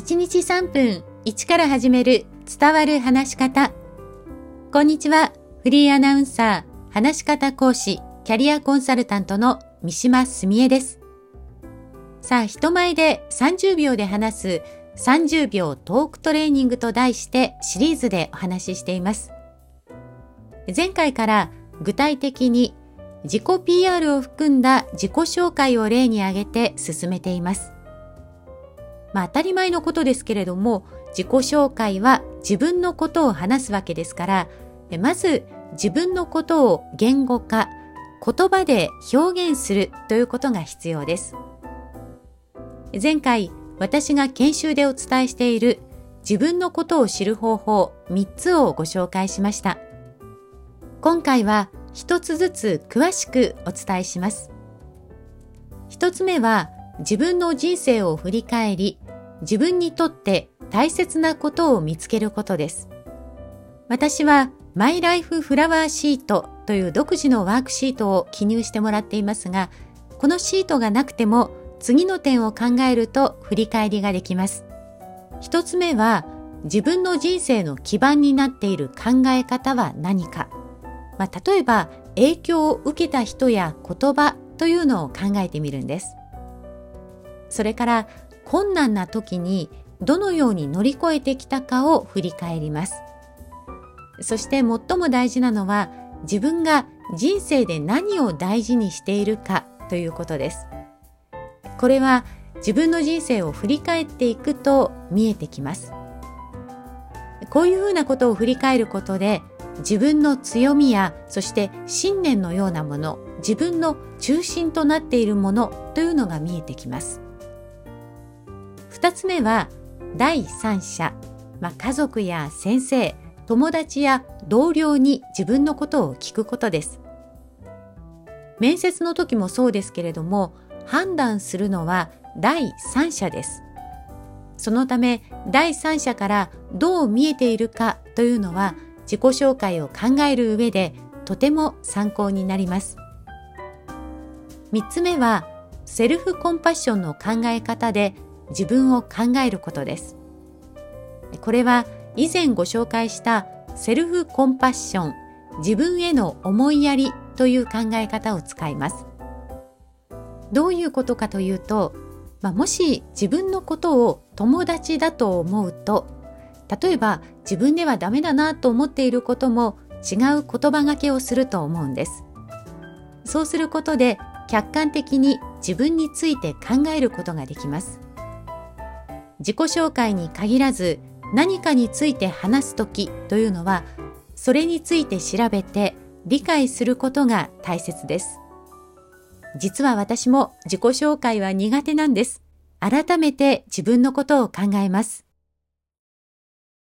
1日3分1から始める伝わる話し方。こんにちは。フリーアナウンサー、話し方講師、キャリアコンサルタントの三島澄江です。さあ、人前で30秒で話す30秒トークトレーニングと題してシリーズでお話ししています。前回から具体的に自己 PR を含んだ自己紹介を例に挙げて進めています。まあ当たり前のことですけれども、自己紹介は自分のことを話すわけですから、まず自分のことを言語化、言葉で表現するということが必要です。前回私が研修でお伝えしている自分のことを知る方法3つをご紹介しました。今回は一つずつ詳しくお伝えします。一つ目は自分の人生を振り返り、自分にとって大切なことを見つけることです。私はマイライフフラワーシートという独自のワークシートを記入してもらっていますが、このシートがなくても次の点を考えると振り返りができます。一つ目は自分の人生の基盤になっている考え方は何か。まあ、例えば影響を受けた人や言葉というのを考えてみるんです。それから困難な時にどのように乗り越えてきたかを振り返ります。そして最も大事なのは自分が人生で何を大事にしているかということです。これは自分の人生を振り返っていくと見えてきます。こういうふうなことを振り返ることで自分の強みやそして信念のようなもの自分の中心となっているものというのが見えてきます。二つ目は第三者、まあ、家族や先生、友達や同僚に自分のことを聞くことです。面接の時もそうですけれども、判断するのは第三者です。そのため、第三者からどう見えているかというのは、自己紹介を考える上でとても参考になります。三つ目は、セルフコンパッションの考え方で自分を考えることです。これは以前ご紹介したセルフコンパッション、自分への思いやりという考え方を使います。どういうことかというと、まあ、もし自分のことを友達だと思うと、例えば自分ではダメだなと思っていることも違う言葉がけをすると思うんです。そうすることで客観的に自分について考えることができます。自己紹介に限らず何かについて話す時というのはそれについて調べて理解することが大切です。実は私も自己紹介は苦手なんです。改めて自分のことを考えます。